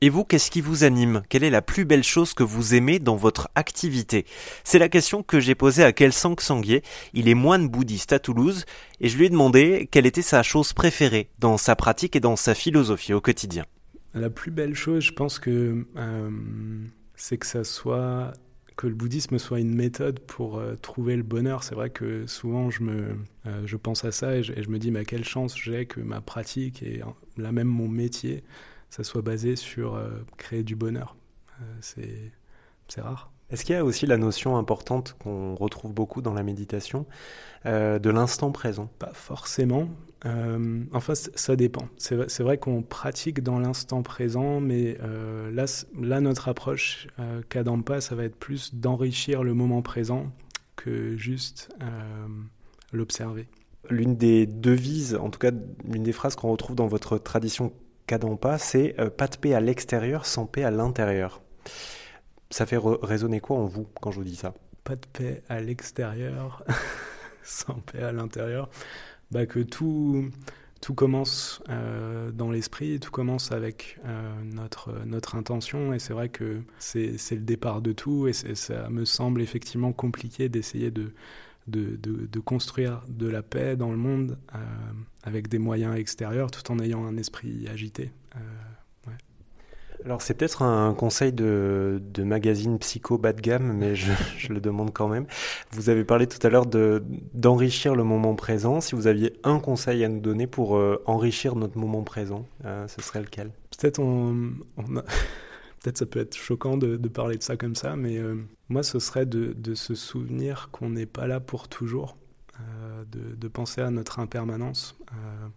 Et vous, qu'est-ce qui vous anime? Quelle est la plus belle chose que vous aimez dans votre activité? C'est la question que j'ai posée à Kelsang Sanguier. Il est moine bouddhiste à Toulouse et je lui ai demandé quelle était sa chose préférée dans sa pratique et dans sa philosophie au quotidien. La plus belle chose, je pense que euh, c'est que ça soit que le bouddhisme soit une méthode pour euh, trouver le bonheur. C'est vrai que souvent je me euh, je pense à ça et je, me dis mais quelle chance j'ai que ma pratique et là même mon métier ça soit basé sur euh, créer du bonheur. Euh, c'est, rare. Est-ce qu'il y a aussi la notion importante qu'on retrouve beaucoup dans la méditation euh, de l'instant présent? Pas forcément. enfin, ça dépend. C'est, vrai qu'on pratique dans l'instant présent, mais là, là, notre approche Kadampa, ça va être plus d'enrichir le moment présent que juste l'observer. L'une des devises, en tout cas l'une des phrases qu'on retrouve dans votre tradition Kadampa, c'est euh, pas de paix à l'extérieur sans paix à l'intérieur. Ça fait résonner quoi en vous quand je vous dis ça? Pas de paix à l'extérieur sans paix à l'intérieur. Bah que tout, tout commence euh, dans l'esprit, tout commence avec euh, notre, notre intention, et c'est vrai que c'est le départ de tout, et ça me semble effectivement compliqué d'essayer de, de, de, construire de la paix dans le monde euh, avec des moyens extérieurs tout en ayant un esprit agité. Euh, Alors c'est peut-être un conseil de, de, magazine psycho bas de gamme, mais je, je, le demande quand même. Vous avez parlé tout à l'heure d'enrichir le moment présent. Si vous aviez un conseil à nous donner pour euh, enrichir notre moment présent, ce serait lequel? Peut-être on, on a... Peut-être ça peut être choquant de, parler de ça comme ça, mais euh, moi, ce serait de, se souvenir qu'on n'est pas là pour toujours, euh, de, penser à notre impermanence. Euh,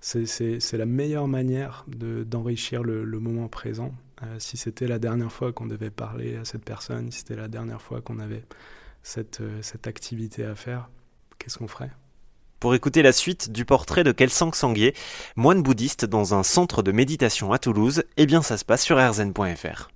c'est la meilleure manière d'enrichir le, moment présent. si c'était la dernière fois qu'on devait parler à cette personne, si c'était la dernière fois qu'on avait cette, cette activité à faire, qu'est-ce qu'on ferait? Pour écouter la suite du portrait de Kelsang Sanguier, moine bouddhiste dans un centre de méditation à Toulouse, eh bien ça se passe sur rzn.fr.